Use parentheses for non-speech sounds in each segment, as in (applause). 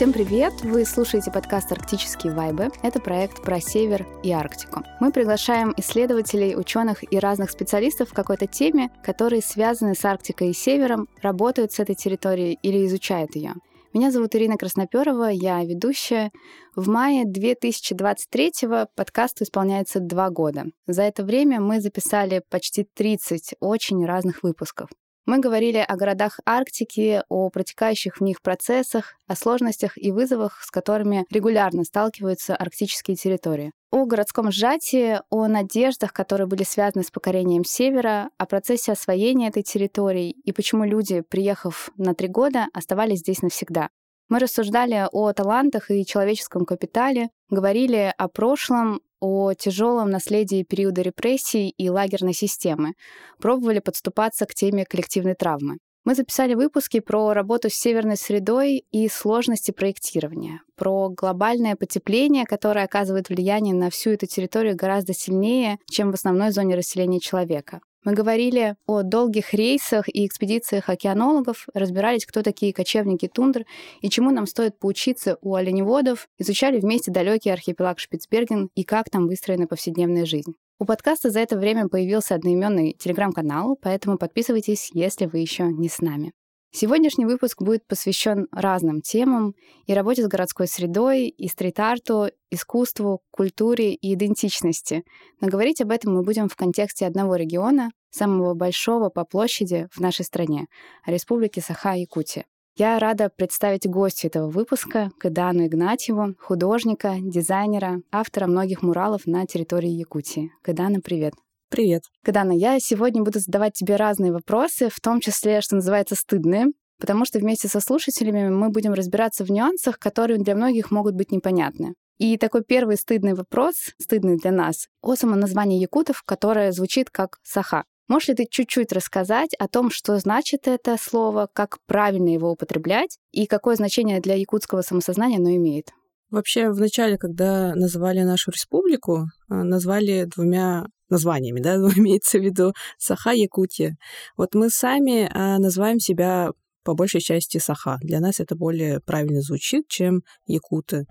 Всем привет! Вы слушаете подкаст «Арктические вайбы». Это проект про Север и Арктику. Мы приглашаем исследователей, ученых и разных специалистов в какой-то теме, которые связаны с Арктикой и Севером, работают с этой территорией или изучают ее. Меня зовут Ирина Красноперова, я ведущая. В мае 2023 подкасту исполняется два года. За это время мы записали почти 30 очень разных выпусков. Мы говорили о городах Арктики, о протекающих в них процессах, о сложностях и вызовах, с которыми регулярно сталкиваются арктические территории. О городском сжатии, о надеждах, которые были связаны с покорением Севера, о процессе освоения этой территории и почему люди, приехав на три года, оставались здесь навсегда. Мы рассуждали о талантах и человеческом капитале, говорили о прошлом, о тяжелом наследии периода репрессий и лагерной системы, пробовали подступаться к теме коллективной травмы. Мы записали выпуски про работу с северной средой и сложности проектирования, про глобальное потепление, которое оказывает влияние на всю эту территорию гораздо сильнее, чем в основной зоне расселения человека. Мы говорили о долгих рейсах и экспедициях океанологов, разбирались, кто такие кочевники тундр и чему нам стоит поучиться у оленеводов, изучали вместе далекий архипелаг Шпицберген и как там выстроена повседневная жизнь. У подкаста за это время появился одноименный телеграм-канал, поэтому подписывайтесь, если вы еще не с нами. Сегодняшний выпуск будет посвящен разным темам и работе с городской средой, и стрит-арту, искусству, культуре и идентичности. Но говорить об этом мы будем в контексте одного региона, самого большого по площади в нашей стране — Республики Саха-Якутия. Я рада представить гостя этого выпуска, Кадану Игнатьеву, художника, дизайнера, автора многих муралов на территории Якутии. Кадана, привет! Привет. Кадана, я сегодня буду задавать тебе разные вопросы, в том числе, что называется, стыдные, потому что вместе со слушателями мы будем разбираться в нюансах, которые для многих могут быть непонятны. И такой первый стыдный вопрос, стыдный для нас, о самоназвании якутов, которое звучит как «саха». Можешь ли ты чуть-чуть рассказать о том, что значит это слово, как правильно его употреблять и какое значение для якутского самосознания оно имеет? Вообще, в начале, когда называли нашу республику, э, назвали двумя названиями, да, (laughs) имеется в виду Саха, Якутия. Вот мы сами а, называем себя по большей части Саха. Для нас это более правильно звучит, чем Якуты.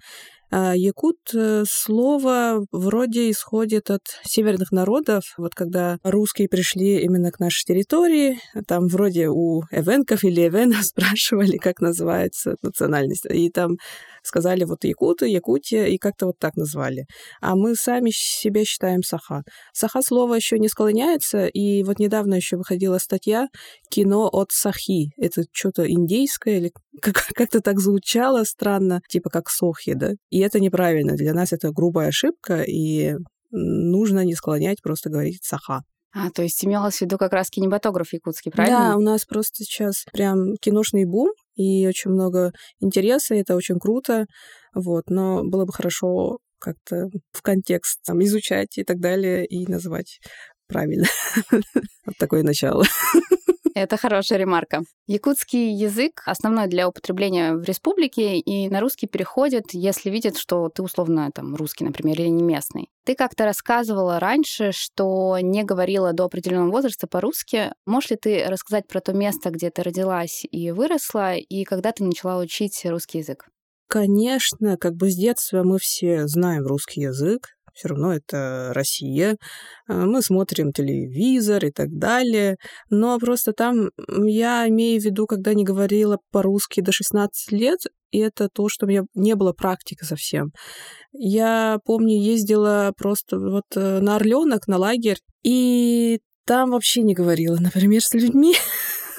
А якут э, слово вроде исходит от северных народов. Вот когда русские пришли именно к нашей территории, там вроде у эвенков или эвенов (laughs) спрашивали, как называется национальность. И там сказали вот якуты, Якутия, и как-то вот так назвали. А мы сами себя считаем саха. Саха слово еще не склоняется, и вот недавно еще выходила статья «Кино от сахи». Это что-то индейское или (laughs) как-то так звучало странно, типа как сохи, да? Это неправильно. Для нас это грубая ошибка, и нужно не склонять, просто говорить саха. А, то есть имелось в виду как раз кинематограф якутский, правильно? Да, у нас просто сейчас прям киношный бум, и очень много интереса, и это очень круто, вот, но было бы хорошо как-то в контекст там, изучать и так далее, и называть правильно. (laughs) Вот такое начало. (laughs) Это хорошая ремарка. Якутский язык основной для употребления в республике, и на русский переходит, если видят, что ты условно там русский, например, или не местный. Ты как-то рассказывала раньше, что не говорила до определенного возраста по-русски. Можешь ли ты рассказать про то место, где ты родилась и выросла, и когда ты начала учить русский язык? Конечно, как бы с детства мы все знаем русский язык, все равно это Россия, а, мы смотрим телевизор и так далее, но просто там я имею в виду, когда не говорила по-русски до 16 лет, и это то, что у меня не было практики совсем. Я помню, ездила просто вот э, на Орленок, на лагерь, и там вообще не говорила, (laughs) например, с людьми.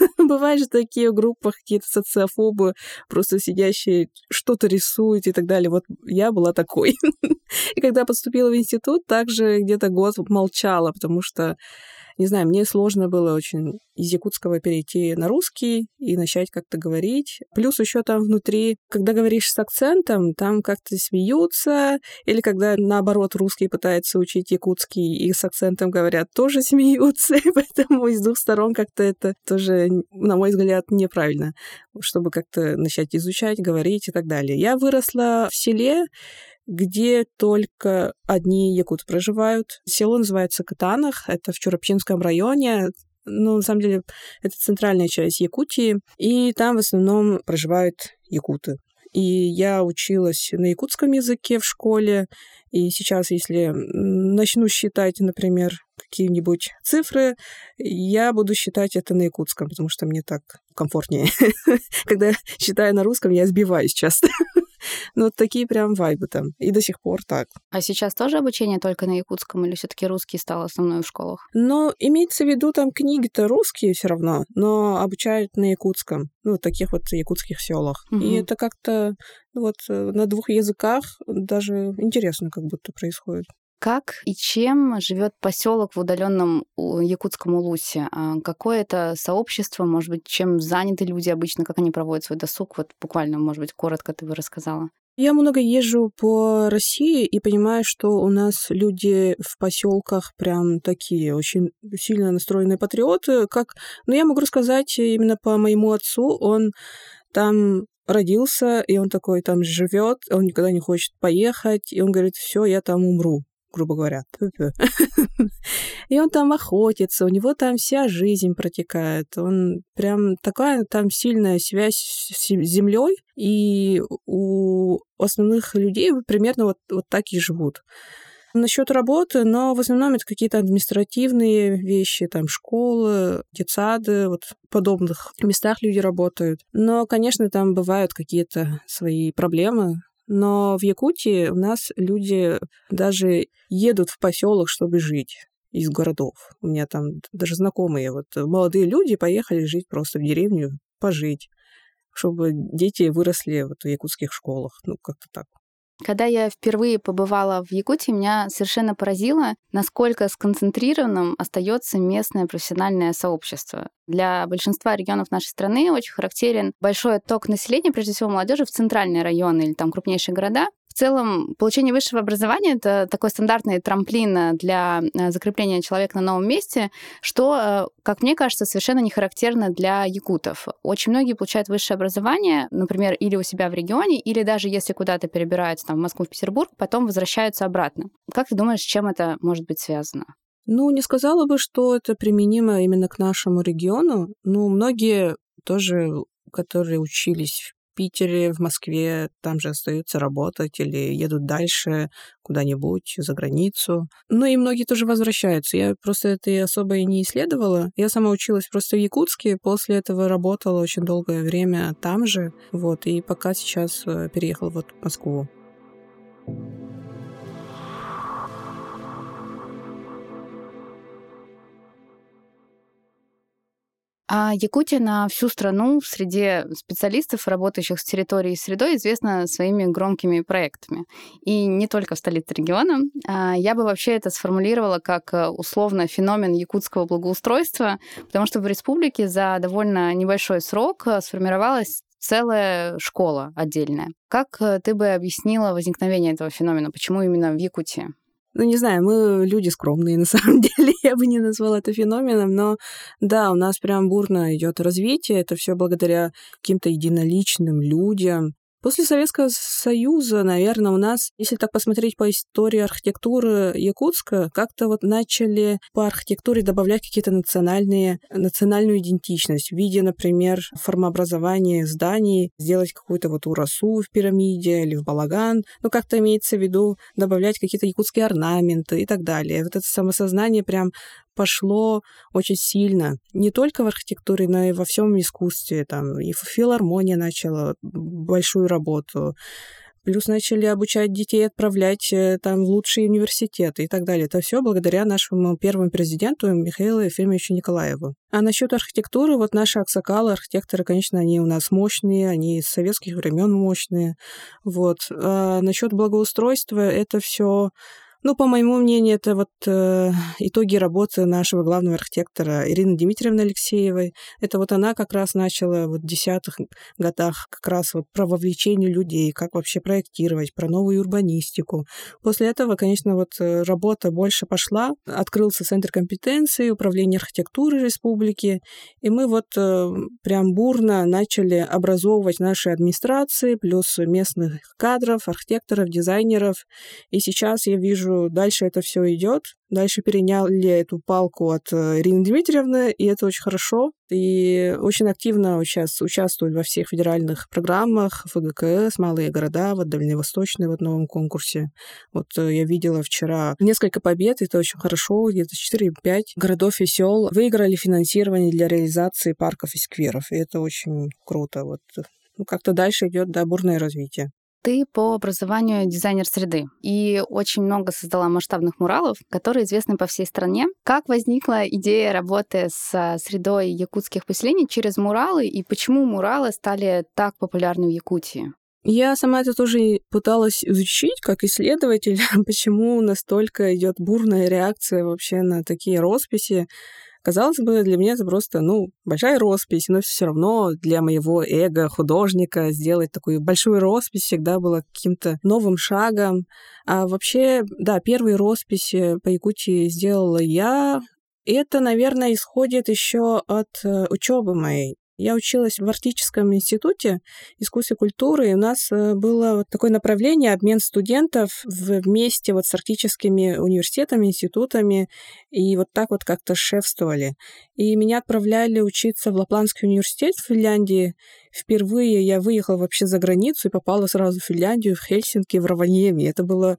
(laughs) Бывают же такие в группах какие-то социофобы, просто сидящие, что-то рисуют и так далее. Вот я была такой. (laughs) И когда поступила в институт, также где-то год молчала, потому что не знаю, мне сложно было очень из якутского перейти на русский и начать как-то говорить. Плюс еще там внутри, когда говоришь с акцентом, там как-то смеются, или когда наоборот русский пытается учить якутский и с акцентом говорят, тоже (laughs) смеются, поэтому из двух сторон как-то это тоже, на мой взгляд, неправильно, чтобы как-то начать изучать, говорить и так далее. Я выросла в селе, где только одни якуты проживают. Село называется Катанах, это в Чурапчинском районе, ну, на самом деле, это центральная часть Якутии, и там в основном проживают якуты. И я училась на якутском языке в школе. И сейчас, если начну считать, например, какие-нибудь цифры, я буду считать это на якутском, потому что мне так комфортнее. (laughs) Когда я считаю на русском, я сбиваюсь часто. (laughs) Ну, вот такие прям вайбы там. И до сих пор так. А сейчас тоже обучение только на якутском или все таки русский стал основной в школах? Ну, имеется в виду, там книги-то русские все равно, но обучают на якутском. Ну, в таких вот якутских селах. Угу. И это как-то вот э, на двух языках даже интересно как будто происходит. Как и чем живет поселок в удаленном якутском Улусе? А какое это сообщество, может быть, чем заняты люди обычно, как они проводят свой досуг? Вот буквально, может быть, коротко ты бы рассказала. Я много езжу по России и понимаю, что у нас люди в поселках прям такие очень сильно настроенные патриоты. Как, ну, я могу рассказать именно по моему отцу. Он там родился, и он такой там живет, он никогда не хочет поехать, и он говорит, все, я там умру грубо говоря. И он там охотится, у него там вся жизнь протекает. Он прям такая там сильная связь с землей, и у основных людей примерно вот, вот так и живут. Насчет работы, но в основном это какие-то административные вещи, там школы, детсады, вот в подобных местах люди работают. Но, конечно, там бывают какие-то свои проблемы, но в Якутии у нас люди даже едут в поселок, чтобы жить из городов. У меня там даже знакомые вот молодые люди поехали жить просто в деревню, пожить, чтобы дети выросли вот в якутских школах. Ну, как-то так. Когда я впервые побывала в Якутии, меня совершенно поразило, насколько сконцентрированным остается местное профессиональное сообщество. Для большинства регионов нашей страны очень характерен большой отток населения, прежде всего молодежи, в центральные районы или там крупнейшие города, целом, получение высшего образования — это такой стандартный трамплин для э, закрепления человека на новом месте, что, э, как мне кажется, совершенно не характерно для якутов. Очень многие получают высшее образование, например, или у себя в регионе, или даже если куда-то перебираются там, в Москву, в Петербург, потом возвращаются обратно. Как ты думаешь, с чем это может быть связано? Ну, не сказала бы, что это применимо именно к нашему региону. Ну, многие тоже, которые учились Питере, в Москве, там же остаются работать или едут дальше куда-нибудь за границу. Ну и многие тоже возвращаются. Я просто это особо и не исследовала. Я сама училась просто в Якутске, после этого работала очень долгое время там же. Вот, и пока сейчас э, переехала вот в Москву. А Якутия на всю страну среди специалистов, работающих с территорией и средой, известна своими громкими проектами. И не только в столице региона. А я бы вообще это сформулировала как э, условно феномен якутского благоустройства, потому что в республике за довольно небольшой срок э, сформировалась целая школа отдельная. Как э, ты бы объяснила возникновение этого феномена? Почему именно в Якутии? Ну, не знаю, мы люди скромные, (laughs) на самом деле, я бы не назвала это феноменом, но да, у нас прям бурно идет развитие, это все благодаря каким-то единоличным людям, После Советского Союза, наверное, у нас, если так посмотреть по истории архитектуры Якутска, как-то вот начали по архитектуре добавлять какие-то национальные, национальную идентичность в виде, например, формообразования зданий, сделать какую-то вот урасу в пирамиде или в балаган, ну, как-то имеется в виду добавлять какие-то якутские орнаменты и так далее. Вот это самосознание прям пошло очень сильно. Не только в архитектуре, но и во всем искусстве. Там и филармония начала большую работу. Плюс начали обучать детей, отправлять э, там в лучшие университеты и так далее. Это все благодаря нашему первому президенту Михаилу Ефремовичу Николаеву. А насчет архитектуры, вот наши аксакалы, архитекторы, конечно, они у нас мощные, они из советских времен мощные. Вот. А насчет благоустройства, это все ну, по моему мнению, это вот э, итоги работы нашего главного архитектора Ирины Дмитриевны Алексеевой. Это вот она как раз начала вот в десятых годах как раз вот про вовлечение людей, как вообще проектировать, про новую урбанистику. После этого, конечно, вот э, работа больше пошла. Открылся Центр компетенции управления архитектуры республики, и мы вот э, прям бурно начали образовывать наши администрации, плюс местных кадров, архитекторов, дизайнеров. И сейчас я вижу вижу, дальше это все идет. Дальше переняли эту палку от э, Ирины Дмитриевны, и это очень хорошо. И очень активно сейчас участвуют во всех федеральных программах ФГКС, малые города, вот Дальневосточный вот новом конкурсе. Вот э, я видела вчера несколько побед, это очень хорошо, где-то 4-5 городов и сел выиграли финансирование для реализации парков и скверов, и это очень круто. Вот ну, как-то дальше идет да, бурное развитие. Ты по образованию дизайнер среды и очень много создала масштабных муралов, которые известны по всей стране. Как возникла идея работы с средой якутских поселений через муралы и почему муралы стали так популярны в Якутии? Я сама это тоже пыталась изучить как исследователь, (laughs) почему настолько идет бурная реакция вообще на такие росписи. Казалось бы, для меня это просто, ну, большая роспись, но все равно для моего эго художника сделать такую большую роспись всегда было каким-то новым шагом. А вообще, да, первые росписи по Якутии сделала я. Это, наверное, исходит еще от э, учебы моей. Я училась в Арктическом институте искусства и культуры, и у нас э, было вот такое направление обмен студентов вместе вот с арктическими университетами, институтами, и вот так вот как-то шефствовали. И меня отправляли учиться в Лапландский университет в Финляндии. Впервые я выехала вообще за границу и попала сразу в Финляндию, в Хельсинки, в Раваньеми. Это было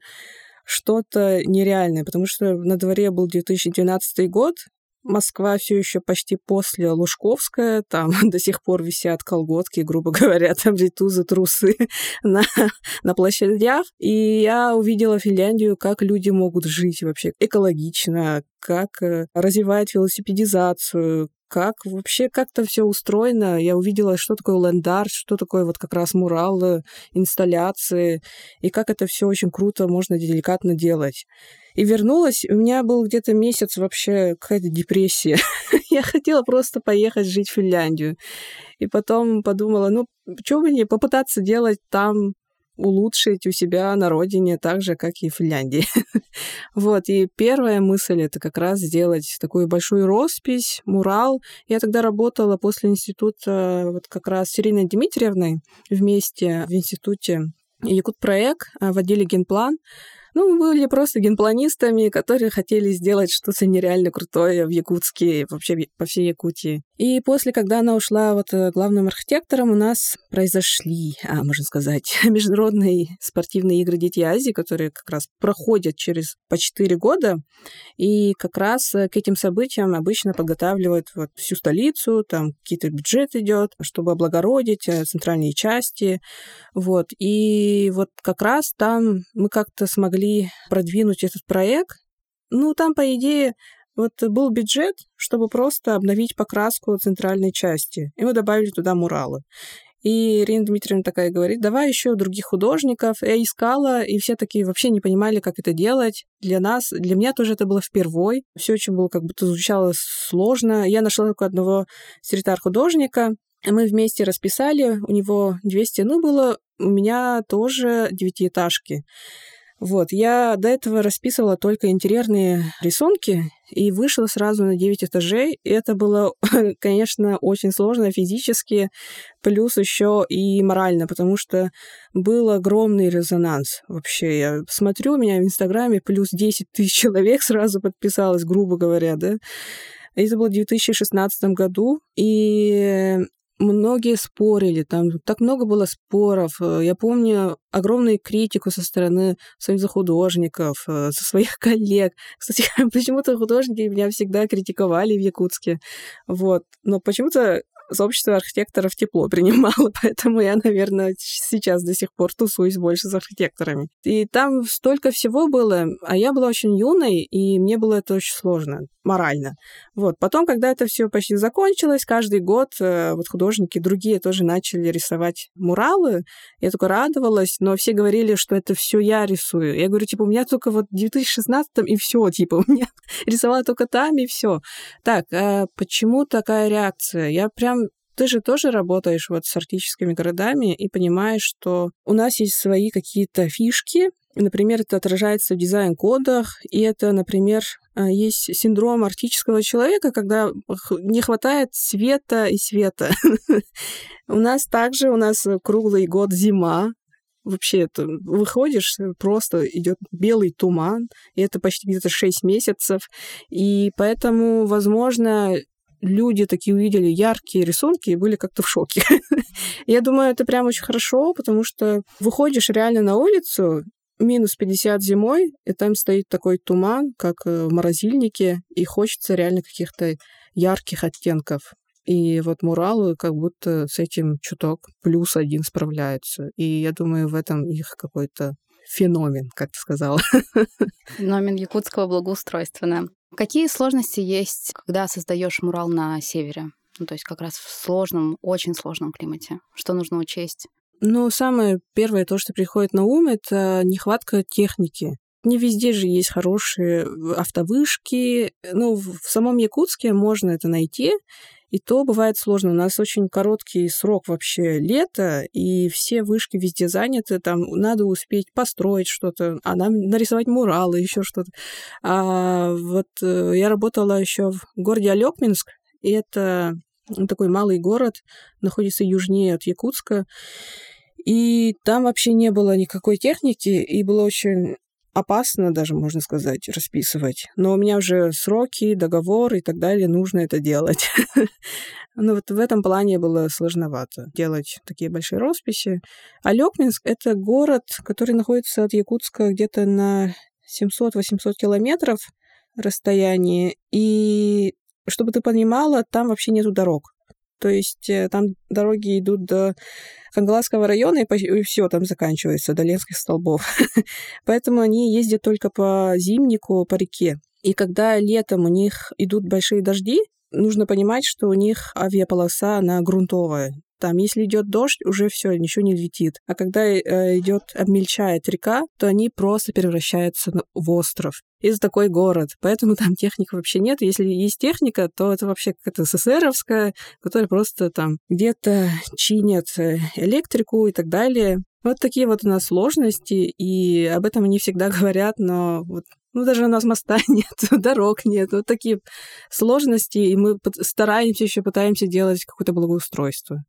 что-то нереальное, потому что на дворе был 2012 год, Москва все еще почти после Лужковская, там (laughs) до сих пор висят колготки, грубо (laughs) говоря, там ритузы, трусы (laughs) на, на площадях. И я увидела Финляндию, как люди могут жить вообще экологично, как э, развивает велосипедизацию, как вообще как-то все устроено. Я увидела, что такое лендар, что такое вот как раз муралы, инсталляции, и как это все очень круто можно деликатно делать. И вернулась, у меня был где-то месяц вообще какая-то депрессия. (laughs) Я хотела просто поехать жить в Финляндию. И потом подумала, ну, что бы не попытаться делать там улучшить у себя на родине так же, как и в Финляндии. (laughs) вот, и первая мысль — это как раз сделать такую большую роспись, мурал. Я тогда работала после института вот как раз с Ириной Дмитриевной вместе в институте Якут-проект в отделе генплан. Ну, мы были просто генпланистами, которые хотели сделать что-то нереально крутое в Якутске, вообще по всей Якутии. И после, когда она ушла вот э, главным архитектором, у нас произошли, а, можно сказать, (laughs) международные спортивные игры Дети Азии, которые как раз проходят через по 4 года. И как раз э, к этим событиям обычно подготавливают вот всю столицу, там какие-то бюджет идет, чтобы облагородить э, центральные части. Вот. И вот как раз там мы как-то смогли продвинуть этот проект. Ну, там, по идее, вот был бюджет, чтобы просто обновить покраску центральной части. И мы добавили туда муралы. И Ирина Дмитриевна такая говорит, давай еще других художников. Я искала, и все такие вообще не понимали, как это делать. Для нас, для меня тоже это было впервой. Все очень было как будто звучало сложно. Я нашла только одного стрит-художника. Мы вместе расписали, у него две стены было, у меня тоже девятиэтажки. Вот, я до этого расписывала только интерьерные рисунки и вышла сразу на 9 этажей. Это было, (laughs) конечно, очень сложно физически, плюс еще и морально, потому что был огромный резонанс. Вообще, я смотрю, у меня в Инстаграме плюс 10 тысяч (laughs) человек сразу подписалось, грубо говоря, да. Это было в 2016 году, и многие спорили, там так много было споров. Э, я помню огромную критику со стороны Союза художников, э, со своих (laughs) коллег. Кстати, (laughs) почему-то художники меня всегда критиковали в Якутске. Вот. Но почему-то сообщество архитекторов тепло (laughs) принимало, поэтому я, наверное, сейчас до сих пор тусуюсь больше с архитекторами. И там столько всего было, а я была очень юной, и мне было это очень сложно морально. Вот. Потом, когда это все почти закончилось, каждый год э, вот художники другие тоже начали рисовать муралы. Я только радовалась, но все говорили, что это все я рисую. Я говорю, типа, у меня только вот в 2016 и все, типа, (laughs) у меня рисовала только там и все. Так, а почему такая реакция? Я прям ты же тоже работаешь вот с арктическими городами и понимаешь, что у нас есть свои какие-то фишки, Например, это отражается в дизайн-кодах, и это, например, э, есть синдром арктического человека, когда не хватает света и света. (laughs) У нас также, у нас круглый год зима, вообще это выходишь, просто идет белый туман, и это почти где-то 6 месяцев. И поэтому, возможно, люди такие увидели яркие рисунки и были как-то в шоке. (laughs) Я думаю, это прям очень хорошо, потому что выходишь реально на улицу, минус 50 зимой, и там стоит такой туман, как э, в морозильнике, и хочется реально каких-то ярких оттенков. И вот Муралы как будто с этим чуток плюс один справляются. И я думаю, в этом их какой-то феномен, как ты сказала. (laughs) Феномен якутского благоустройства, да. Какие сложности есть, когда создаешь мурал на севере? Ну, то есть как раз в сложном, очень сложном климате. Что нужно учесть? Ну, самое первое, то, что приходит на ум, это нехватка техники. Не везде же есть хорошие автовышки. Ну, в самом Якутске можно это найти, и то бывает сложно. У нас очень короткий срок вообще лета, и все вышки везде заняты. Там надо успеть построить что-то, а нам нарисовать муралы, еще что-то. А вот э, я работала еще в городе Алекминск, и это такой малый город, находится южнее от Якутска. И там вообще не было никакой техники, и было очень опасно даже, можно сказать, расписывать. Но у меня уже сроки, договор и так далее, нужно это делать. (laughs) Но вот в этом плане было сложновато делать такие большие росписи. А Лёкминск — это город, который находится от Якутска где-то на 700-800 километров расстоянии. И чтобы ты понимала, там вообще нету дорог. То есть э, там дороги идут до Хангаласского района, и все там заканчивается, до Ленских столбов. (laughs) Поэтому они ездят только по зимнику, по реке. И когда летом у них идут большие дожди, нужно понимать, что у них авиаполоса, она грунтовая. Там, если идет дождь, уже все, ничего не летит. А когда э, идет, обмельчает река, то они просто превращаются в остров. И такой город. Поэтому там техники вообще нет. Если есть техника, то это вообще какая-то СССРовская, которая просто там где-то чинят э, электрику и так далее. Вот такие вот у нас сложности, и об этом они всегда (laughs) говорят, но вот ну, даже у нас моста (laughs) нет, дорог нет. Вот такие сложности, и мы стараемся еще, пытаемся делать какое-то благоустройство.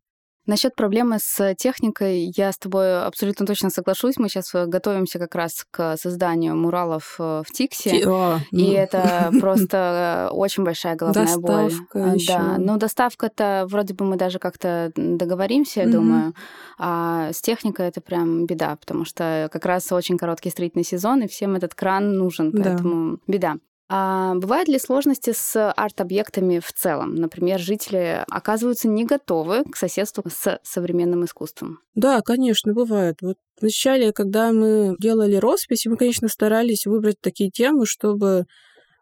Насчет проблемы с техникой я с тобой абсолютно точно соглашусь. Мы сейчас э, готовимся как раз к созданию муралов э, в Тиксе. О, и ну. это (laughs) просто э, очень большая головная доставка боль. Еще. Да, но доставка-то вроде бы мы даже как-то договоримся, я mm-hmm. думаю. А с техникой это прям беда, потому что как раз очень короткий строительный сезон, и всем этот кран нужен, поэтому да. беда. А бывают ли сложности с арт-объектами в целом? Например, жители оказываются не готовы к соседству с современным искусством. Да, конечно, бывает. Вот вначале, когда мы делали роспись, мы, конечно, старались выбрать такие темы, чтобы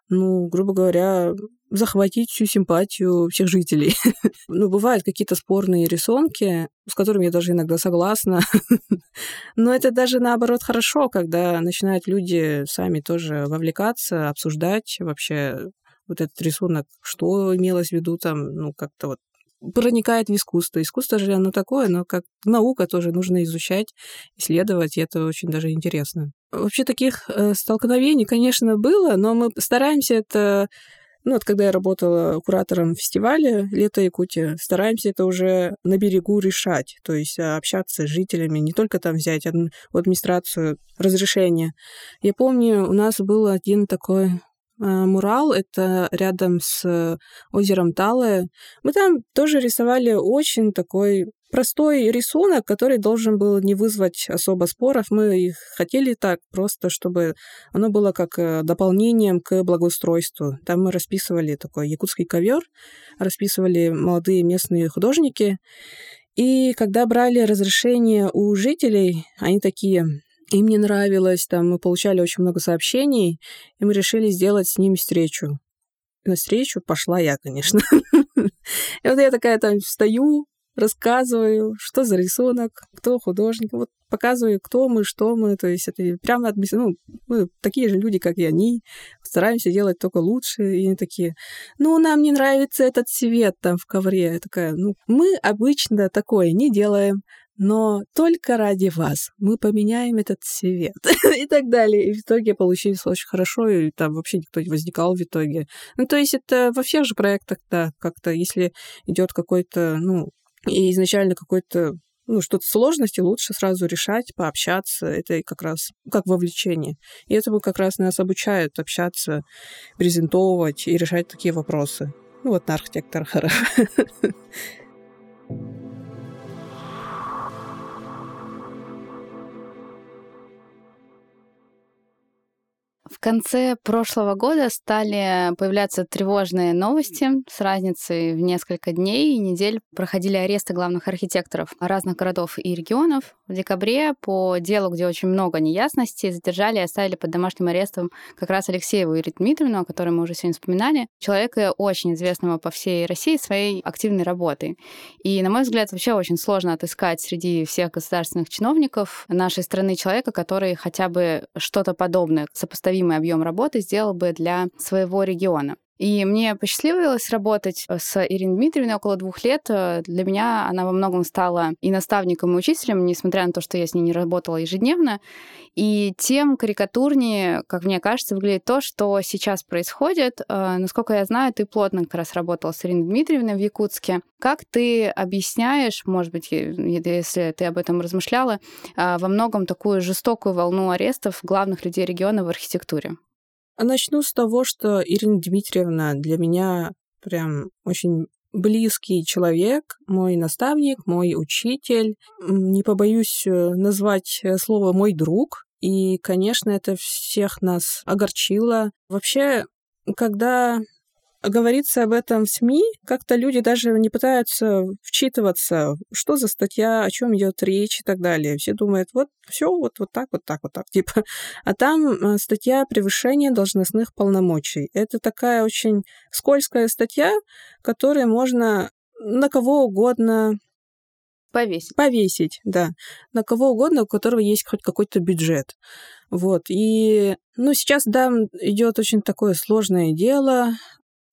ну, грубо говоря, захватить всю симпатию всех жителей. (laughs) ну, бывают какие-то спорные рисунки, с которыми я даже иногда согласна. (laughs) Но это даже наоборот хорошо, когда начинают люди сами тоже вовлекаться, обсуждать вообще вот этот рисунок, что имелось в виду там, ну, как-то вот проникает в искусство. Искусство же оно такое, но как наука тоже нужно изучать, исследовать, и это очень даже интересно. Вообще таких э, столкновений, конечно, было, но мы стараемся это ну, вот когда я работала куратором фестиваля «Лето Якутия», стараемся это уже на берегу решать, то есть а, общаться с жителями, не только там взять в администрацию разрешение. Я помню, у нас был один такой мурал, это рядом с озером Талое. Мы там тоже рисовали очень такой простой рисунок, который должен был не вызвать особо споров. Мы их хотели так, просто чтобы оно было как э, дополнением к благоустройству. Там мы расписывали такой якутский ковер, расписывали молодые местные художники. И когда брали разрешение у жителей, они такие, им не нравилось, там мы получали очень много сообщений, и мы решили сделать с ними встречу. На встречу пошла я, конечно. (laughs) И вот я такая там встаю, рассказываю, что за рисунок, кто художник, вот показываю, кто мы, что мы, то есть это прямо от ну, мы такие же люди, как и они, стараемся делать только лучше, и они такие, ну, нам не нравится этот цвет там в ковре, я такая, ну, мы обычно такое не делаем, но только ради вас мы поменяем этот цвет (laughs) и так далее. И в итоге получилось очень хорошо, и там вообще никто не возникал в итоге. Ну, то есть это во всех же проектах, да, как-то, если идет какой-то, ну, и изначально какой-то ну, что-то сложности лучше сразу решать, пообщаться. Это как раз как вовлечение. И этому как раз нас обучают общаться, презентовать и решать такие вопросы. Ну, вот на архитекторах. (laughs) В конце прошлого года стали появляться тревожные новости с разницей в несколько дней и недель. Проходили аресты главных архитекторов разных городов и регионов. В декабре по делу, где очень много неясностей, задержали и оставили под домашним арестом как раз Алексееву Ирину Дмитриевну, о которой мы уже сегодня вспоминали, человека очень известного по всей России своей активной работой. И, на мой взгляд, вообще очень сложно отыскать среди всех государственных чиновников нашей страны человека, который хотя бы что-то подобное, сопоставимое необходимый объем работы сделал бы для своего региона. И мне посчастливилось работать э, с Ириной Дмитриевной около двух лет. Э, для меня она во многом стала и наставником, и учителем, несмотря на то, что я с ней не работала ежедневно. И тем карикатурнее, как мне кажется, выглядит то, что сейчас происходит. Э, насколько я знаю, ты плотно как раз работала с Ириной Дмитриевной в Якутске. Как ты объясняешь, может быть, если ты об этом размышляла, во многом такую жестокую волну арестов главных людей региона в архитектуре? А начну с того, что Ирина Дмитриевна для меня прям очень близкий человек, мой наставник, мой учитель. Не побоюсь э, назвать э, слово «мой друг». И, конечно, это всех нас огорчило. Вообще, когда говорится об этом в СМИ, как-то люди даже не пытаются вчитываться, что за статья, о чем идет речь и так далее. Все думают, вот все вот, вот так, вот так, вот так, типа. А там э, статья превышения должностных полномочий. Это такая очень скользкая статья, которой можно на кого угодно Повесить. Повесить, да. На кого угодно, у которого есть хоть какой-то бюджет. Вот. И, ну, сейчас, да, идет очень такое сложное дело.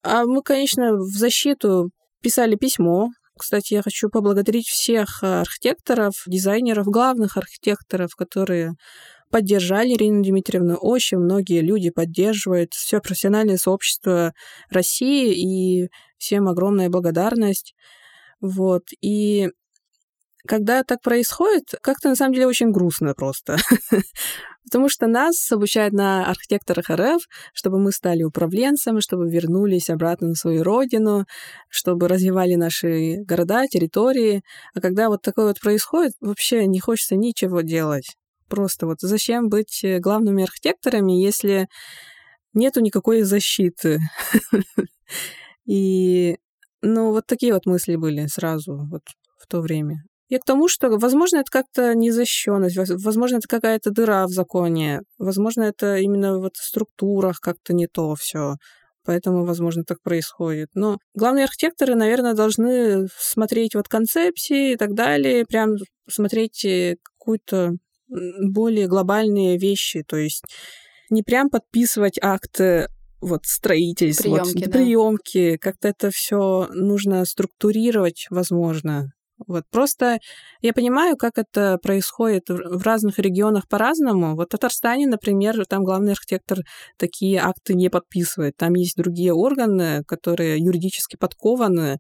А мы, конечно, в защиту писали письмо. Кстати, я хочу поблагодарить всех архитекторов, дизайнеров, главных архитекторов, которые поддержали Ирину Дмитриевну. Очень многие люди поддерживают все профессиональное сообщество России, и всем огромная благодарность. Вот. И когда так происходит, как-то на самом деле очень грустно просто. (laughs) Потому что нас обучают на архитекторах РФ, чтобы мы стали управленцами, чтобы вернулись обратно на свою родину, чтобы развивали наши города, территории. А когда вот такое вот происходит, вообще не хочется ничего делать. Просто вот зачем быть главными архитекторами, если нету никакой защиты? (laughs) И, ну, вот такие вот мысли были сразу вот в то время. Я к тому, что, возможно, это как-то незащищенность, возможно, это какая-то дыра в законе, возможно, это именно вот в структурах как-то не то все. Поэтому, возможно, так происходит. Но главные архитекторы, наверное, должны смотреть вот концепции и так далее, прям смотреть э, какую-то более глобальные вещи, то есть не прям подписывать акты вот строительства, приемки, вот, да. приемки, как-то это все нужно структурировать, возможно, вот просто я понимаю, как это происходит в разных регионах по-разному. Вот в Татарстане, например, там главный архитектор такие акты не подписывает. Там есть другие органы, которые юридически подкованы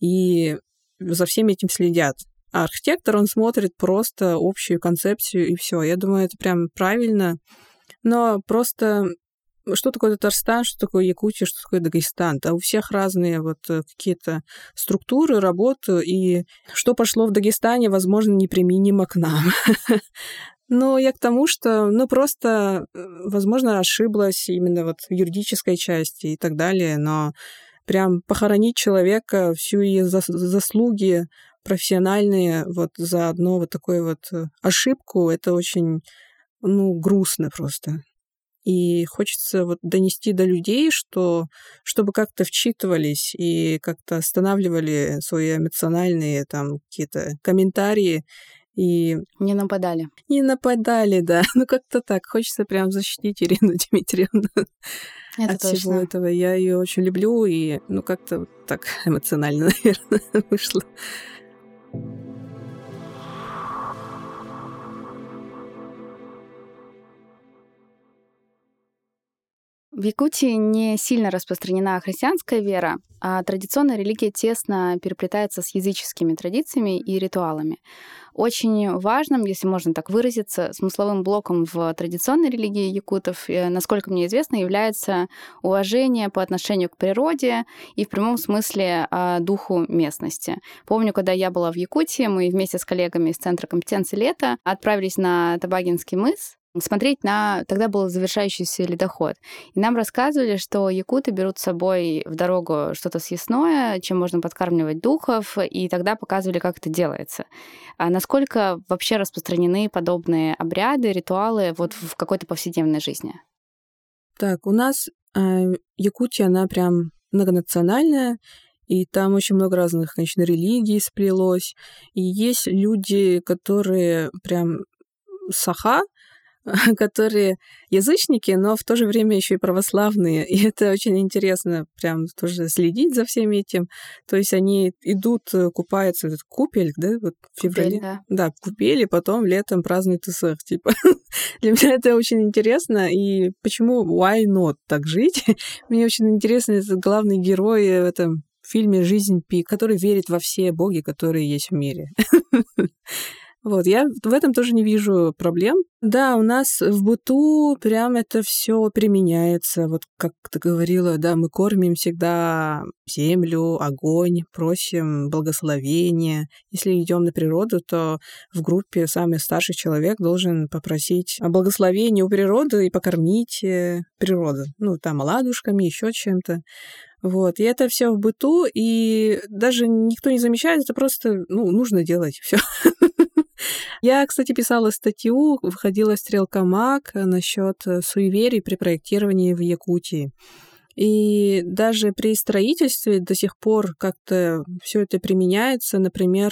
и за всеми этим следят. А архитектор, он смотрит просто общую концепцию и все. Я думаю, это прям правильно. Но просто что такое Татарстан, что такое Якутия, что такое Дагестан. А у всех разные вот э, какие-то структуры, работы, и что пошло в Дагестане, возможно, неприменимо к нам. (laughs) Но я к тому, что, ну, просто, э, возможно, ошиблась именно вот в юридической части и так далее, но прям похоронить человека, всю ее заслуги профессиональные вот за одну вот такую вот э, ошибку, это очень, ну, грустно просто. И хочется вот донести до людей, что чтобы как-то вчитывались и как-то останавливали свои эмоциональные там какие-то комментарии и... Не нападали. Не нападали, да. (laughs) Ну, как-то так. Хочется прям защитить Ирину (laughs) Дмитриевну Это от точно. всего этого. Я ее очень люблю, и, ну, как-то вот так (laughs) эмоционально, наверное, вышло. В Якутии не сильно распространена христианская вера, а традиционная религия тесно переплетается с языческими традициями и ритуалами. Очень важным, если можно так выразиться, смысловым блоком в традиционной религии якутов, э, насколько мне известно, является уважение по отношению к природе и в прямом смысле а, духу местности. Помню, когда я была в Якутии, мы вместе с коллегами из Центра компетенции лета отправились на Табагинский мыс, смотреть на... Тогда был завершающийся ледоход. И нам рассказывали, что якуты берут с собой в дорогу что-то съестное, чем можно подкармливать духов, и тогда показывали, как это делается. А насколько вообще распространены подобные обряды, ритуалы вот в какой-то повседневной жизни? Так, у нас э, Якутия, она прям многонациональная, и там очень много разных, конечно, религий сплелось. И есть люди, которые прям саха, (laughs) которые язычники, но в то же время еще и православные. И это очень интересно прям тоже следить за всем этим. То есть они идут, э, купаются в этот купель, да, вот в феврале. Купель, да. да, купели, потом летом празднуют ИСР, типа. (laughs) Для меня это очень интересно. И почему why not так жить? (laughs) Мне очень интересно этот главный герой в этом фильме «Жизнь Пи», который верит во все боги, которые есть в мире. Вот, я в этом тоже не вижу проблем. Да, у нас в быту прям это все применяется. Вот как ты говорила, да, мы кормим всегда землю, огонь, просим благословения. Если идем на природу, то в группе самый старший человек должен попросить благословения у природы и покормить э, природу. Ну, там, ладушками, еще чем-то. Вот, и это все в быту, и даже никто не замечает, это просто, ну, нужно делать все. (laughs) Я, кстати, писала статью, выходила стрелка МАК насчет э, суеверий при проектировании в Якутии. И даже при строительстве до сих пор как-то все это применяется. Например,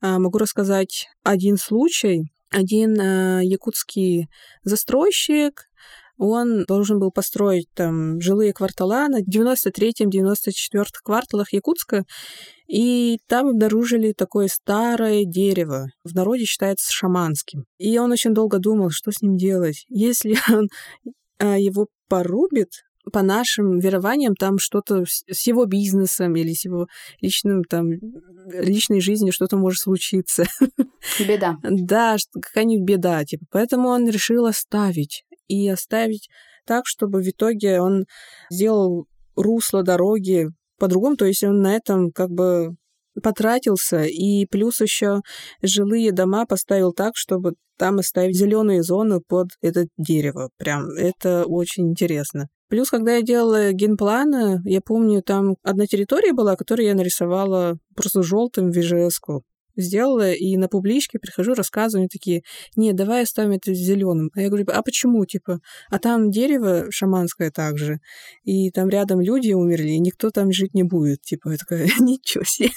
а, могу рассказать один случай. Один э, якутский застройщик он должен был построить там жилые квартала на 93-94 кварталах Якутска, и там обнаружили такое старое дерево. В народе считается шаманским. И он очень долго думал, что с ним делать. Если (laughs) он а, его порубит, по нашим верованиям там что-то с его бизнесом или с его личным там личной жизнью что-то может случиться. Беда. (laughs) Да, какая-нибудь беда, типа. Поэтому он решил оставить и оставить так, чтобы в итоге он сделал русло дороги по-другому, то есть он на этом как бы потратился, и плюс еще жилые дома поставил так, чтобы там оставить зеленые зоны под это дерево. Прям это очень интересно. Плюс, когда я делала генпланы, я помню, там одна территория была, которую я нарисовала просто желтым вижеску сделала, и на публичке прихожу, рассказываю, они такие, не, давай оставим это зеленым. А я говорю, а почему, типа? А там дерево шаманское также, и там рядом люди умерли, и никто там жить не будет. Типа, я такая, (laughs) ничего себе.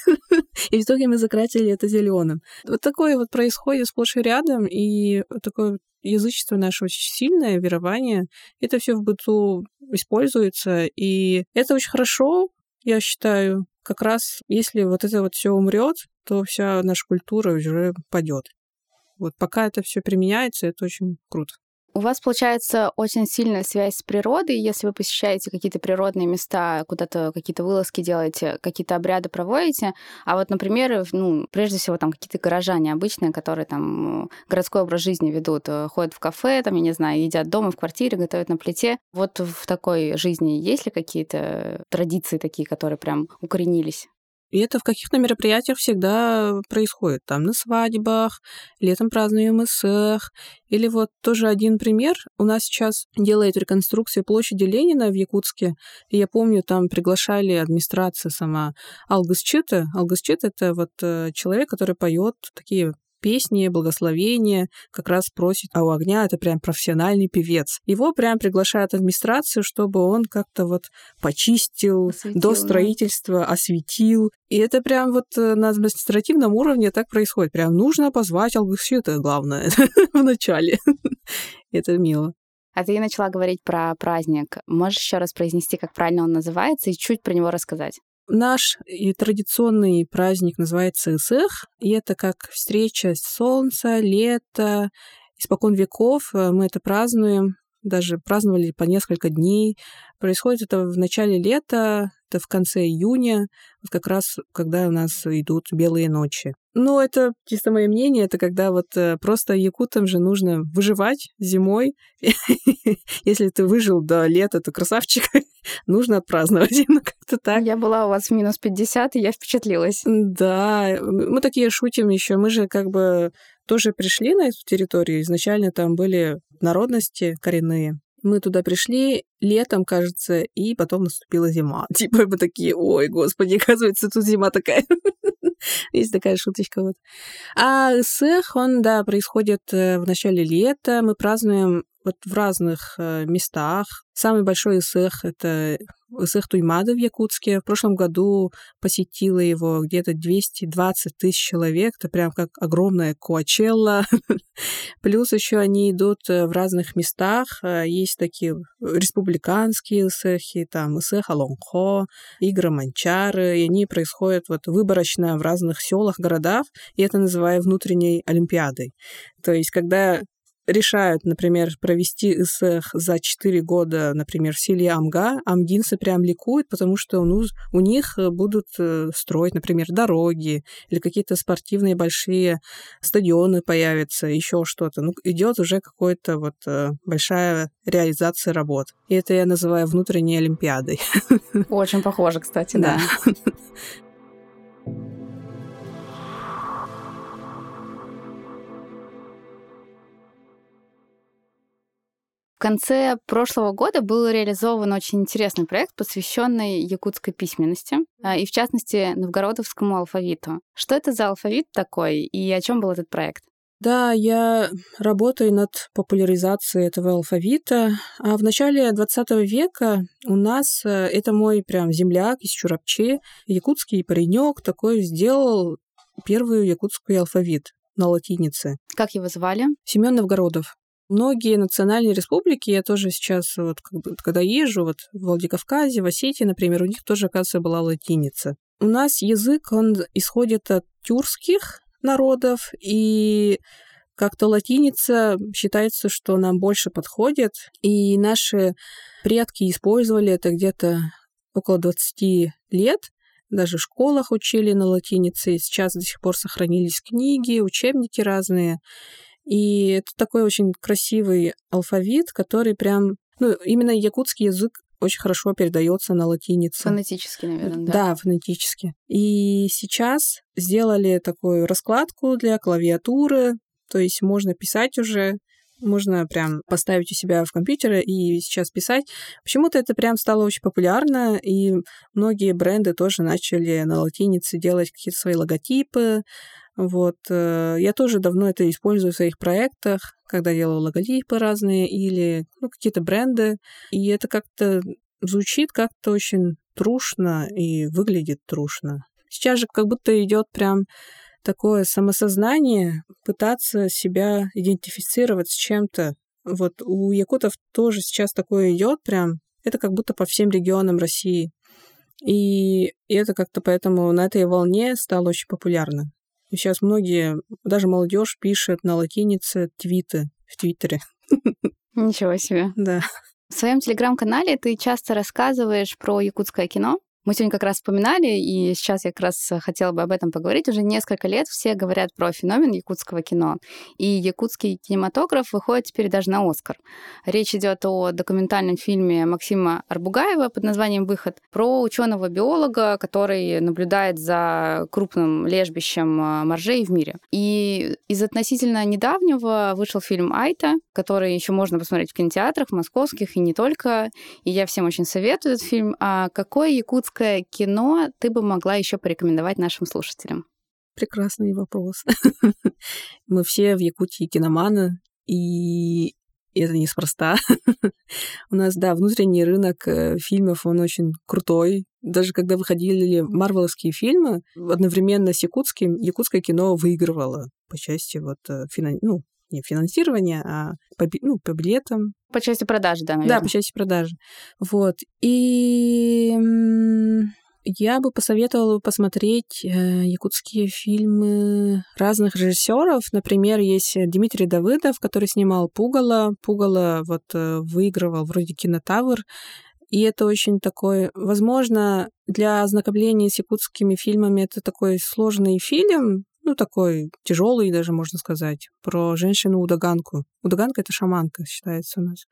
И в итоге мы закрасили это зеленым. Вот такое вот происходит сплошь и рядом, и такое язычество наше очень сильное, верование, это все в быту используется, и это очень хорошо, я считаю, как раз если вот это вот все умрет, то вся наша культура уже падет. Вот пока это все применяется, это очень круто. У вас, получается, очень сильная связь с природой. Если вы посещаете какие-то природные места, куда-то какие-то вылазки делаете, какие-то обряды проводите, а вот, например, ну, прежде всего, там какие-то горожане обычные, которые там городской образ жизни ведут, э, ходят в кафе, там, я не знаю, едят дома, в квартире, готовят на плите. Вот в такой жизни есть ли какие-то традиции такие, которые прям укоренились? И это в каких-то мероприятиях всегда происходит. Там на свадьбах, летом празднуем СЭХ. Или вот тоже один пример. У нас сейчас делает реконструкцию площади Ленина в Якутске. И я помню, там приглашали администрация сама Алгасчита. Алгасчит — это вот э, человек, который поет такие песни, благословения, как раз просит, а у огня это прям профессиональный певец. Его прям приглашают администрацию, чтобы он как-то вот почистил осветил, до строительства, да. осветил. И это прям вот э, на административном уровне так происходит. Прям нужно позвать Алгысчита, главное, (laughs) в начале. (laughs) Это мило. А ты начала говорить про праздник. Можешь еще раз произнести, как правильно он называется, и чуть про него рассказать? Наш традиционный праздник называется Исэх, и это как встреча солнца, лета, испокон веков мы это празднуем. даже праздновали по несколько дней. Происходит это в начале лета, это в конце июня, вот как раз когда у нас идут белые ночи. Ну, это чисто мое мнение, это когда вот э, просто якутам же нужно выживать зимой. (laughs) Если ты выжил до лета, то красавчик, (laughs) нужно отпраздновать. (laughs) Ну, как-то так. Я была у вас в минус 50, и я впечатлилась. Да, мы такие шутим еще. Мы же как бы тоже пришли на эту территорию. Изначально там были народности коренные. Мы туда пришли летом, кажется, и потом наступила зима. Типа мы такие, ой, господи, оказывается, тут зима такая. (laughs) Есть такая шуточка вот. А Сэх, он, да, происходит э, в начале лета. Мы празднуем вот в разных э, местах. Самый большой Исэх — это Исэх Туймада в Якутске. В прошлом году посетило его где-то 220 тысяч человек. Это прям как огромная Коачелла. (laughs) Плюс еще они идут э, в разных местах. Э, есть такие республиканские Исэхи, там Исэх Алонхо, Игры Манчары. И они происходят вот выборочно в разных селах, городах. И это называю внутренней Олимпиадой. То есть, когда решают, например, провести ИСЭХ за 4 года, например, в селе Амга, амгинцы прям ликуют, потому что ну, у них э, будут э, строить, например, дороги или какие-то спортивные большие стадионы появятся, еще что-то. Ну, идет уже какая-то вот э, большая реализация работ. И это я называю внутренней Олимпиадой. Очень похоже, кстати, да. (laughs) конце прошлого года был реализован очень интересный проект, посвященный якутской письменности, а, и в частности новгородовскому алфавиту. Что это за алфавит такой и о чем был этот проект? Да, я работаю над популяризацией этого алфавита. А в начале 20 века у нас, э, это мой прям земляк из Чурапчи, якутский паренек такой сделал первый якутский алфавит на латинице. Как его звали? Семен Новгородов. Многие национальные республики, я тоже сейчас, вот, когда езжу вот, в Владикавказе, в Осетии, например, у них тоже, оказывается, была латиница. У нас язык, он исходит от тюркских народов, и как-то латиница считается, что нам больше подходит, и наши предки использовали это где-то около 20 лет, даже в школах учили на латинице, сейчас до сих пор сохранились книги, учебники разные. И это такой очень красивый алфавит, который прям... Ну, именно якутский язык очень хорошо передается на латинице. Фонетически, наверное, да? Да, фонетически. И сейчас сделали такую раскладку для клавиатуры, то есть можно писать уже, можно прям поставить у себя в компьютере и сейчас писать. Почему-то это прям стало очень популярно, и многие бренды тоже начали на латинице делать какие-то свои логотипы, вот. Э, я тоже давно это использую в своих проектах, когда делаю логотипы разные или ну, какие-то бренды. И это как-то звучит как-то очень трушно и выглядит трушно. Сейчас же как будто идет прям такое самосознание, пытаться себя идентифицировать с чем-то. Вот у якутов тоже сейчас такое идет прям. Это как будто по всем регионам России. И это как-то поэтому на этой волне стало очень популярно. Сейчас многие, даже молодежь пишет на латинице твиты в Твиттере. Ничего себе. Да. В своем телеграм-канале ты часто рассказываешь про якутское кино. Мы сегодня как раз вспоминали, и сейчас я как раз хотела бы об этом поговорить. Уже несколько лет все говорят про феномен якутского кино. И якутский кинематограф выходит теперь даже на Оскар. Речь идет о документальном фильме Максима Арбугаева под названием «Выход» про ученого-биолога, который наблюдает за крупным лежбищем а, моржей в мире. И из относительно недавнего вышел фильм «Айта», который еще можно посмотреть в кинотеатрах московских и не только. И я всем очень советую этот фильм. А какое якутское русское кино ты бы могла еще порекомендовать нашим слушателям? Прекрасный вопрос. (laughs) Мы все в Якутии киноманы, и это неспроста. (laughs) У нас, да, внутренний рынок э, фильмов, он очень крутой. Даже когда выходили марвеловские фильмы, одновременно с якутским, якутское кино выигрывало по части вот, э, финан... ну, не финансирования, а по, ну, по билетам. По части продажи, да, наверное. Да, по части продажи. Вот. И Я бы посоветовала посмотреть э, якутские фильмы разных режиссеров. Например, есть Дмитрий Давыдов, который снимал «Пугало». «Пугало» вот э, выигрывал вроде кинотавр. И это очень такой, возможно, для ознакомления с якутскими фильмами это такой сложный фильм, ну, такой тяжелый даже, можно сказать, про женщину-удаганку. Удаганка — это шаманка, считается у нас.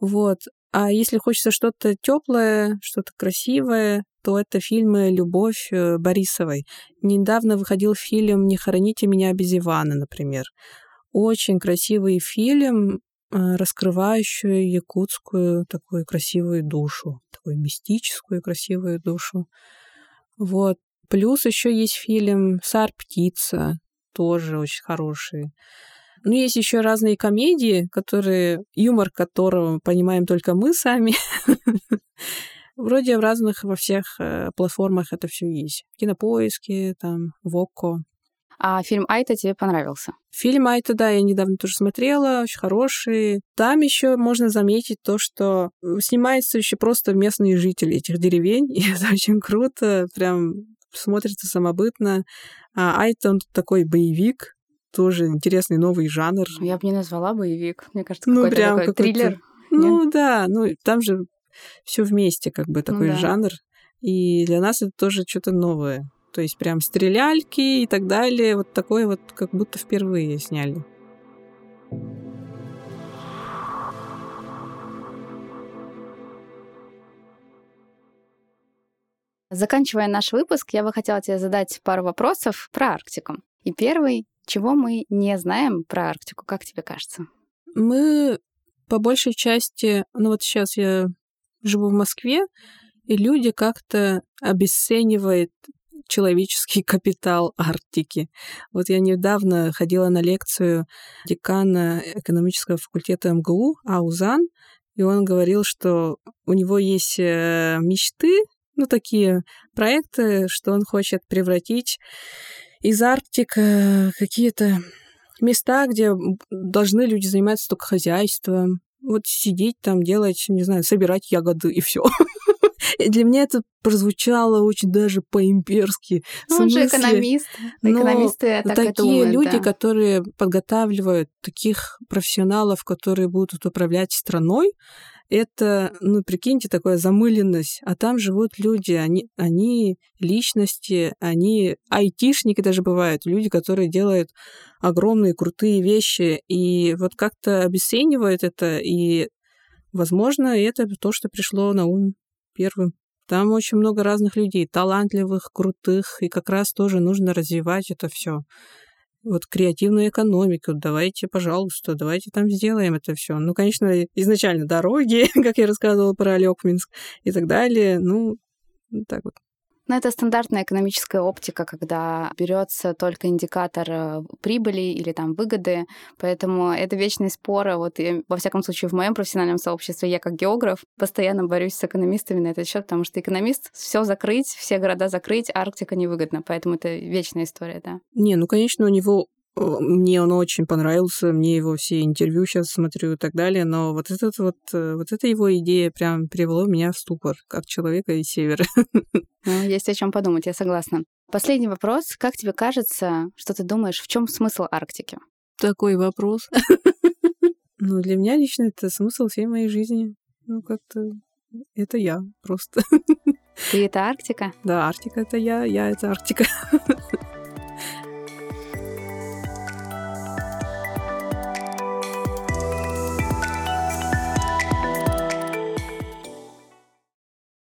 Вот. А если хочется что-то теплое, что-то красивое, то это фильмы «Любовь» э, Борисовой. Недавно выходил фильм «Не хороните меня без Ивана», например. Очень красивый фильм, э, раскрывающий якутскую такую красивую душу, такую мистическую красивую душу. Вот. Плюс еще есть фильм «Сар птица», тоже очень хороший. Ну, есть еще разные комедии, которые, юмор которого понимаем только мы сами. (laughs) Вроде в разных, во всех э, платформах это все есть. Кинопоиски, там, Вокко. А фильм Айта тебе понравился? Фильм Айта, да, я недавно тоже смотрела, очень хороший. Там еще можно заметить то, что снимаются еще просто местные жители этих деревень, (laughs) и это очень круто, прям смотрится самобытно. А Айта, он такой боевик, тоже интересный новый жанр. Я бы не назвала боевик. Мне кажется, ну, какой-то прям такой какой триллер. Ну Нет? да, ну там же все вместе как бы такой ну, да. жанр. И для нас это тоже что-то новое. То есть прям стреляльки и так далее. Вот такое вот как будто впервые сняли. Заканчивая наш выпуск, я бы хотела тебе задать пару вопросов про Арктику. И первый чего мы не знаем про Арктику, как тебе кажется? Мы по большей части, ну вот сейчас я живу в Москве, и люди как-то обесценивают человеческий (laughs) капитал Арктики. Вот я недавно ходила на лекцию декана экономического факультета МГУ Аузан, и он говорил, что у него есть э, мечты, ну, такие проекты, что он хочет превратить из Арктик какие-то места, где должны люди заниматься только хозяйством. Вот сидеть там, делать, не знаю, собирать ягоды и все. (laughs) Для меня это прозвучало очень даже по-имперски. Ну, он же экономист. Экономисты так такие думают, люди, да. которые подготавливают таких профессионалов, которые будут управлять страной, это, ну, прикиньте, такая замыленность. А там живут люди, они, они личности, они айтишники даже бывают, люди, которые делают огромные крутые вещи, и вот как-то обесценивают это, и, возможно, это то, что пришло на ум первым. Там очень много разных людей, талантливых, крутых, и как раз тоже нужно развивать это все вот креативную экономику, давайте, пожалуйста, давайте там сделаем это все. Ну, конечно, изначально дороги, (laughs) как я рассказывала про Алекминск и так далее, ну, так вот. Ну, это стандартная экономическая оптика, когда берется только индикатор э, прибыли или там выгоды, поэтому это вечные споры. Вот и, во всяком случае в моем профессиональном сообществе я как географ постоянно борюсь с экономистами на этот счет, потому что экономист все закрыть, все города закрыть, Арктика невыгодна, поэтому это вечная история, да. Не, ну конечно у него мне он очень понравился, мне его все интервью сейчас смотрю и так далее, но вот, этот вот, э, вот эта его идея прям привела меня в ступор, как человека из севера. Ну, есть о чем подумать, я согласна. Последний вопрос. Как тебе кажется, что ты думаешь, в чем смысл Арктики? Такой вопрос. Ну, для меня лично это смысл всей моей жизни. Ну, как-то это я просто. Ты это Арктика? Да, Арктика это я, я это Арктика.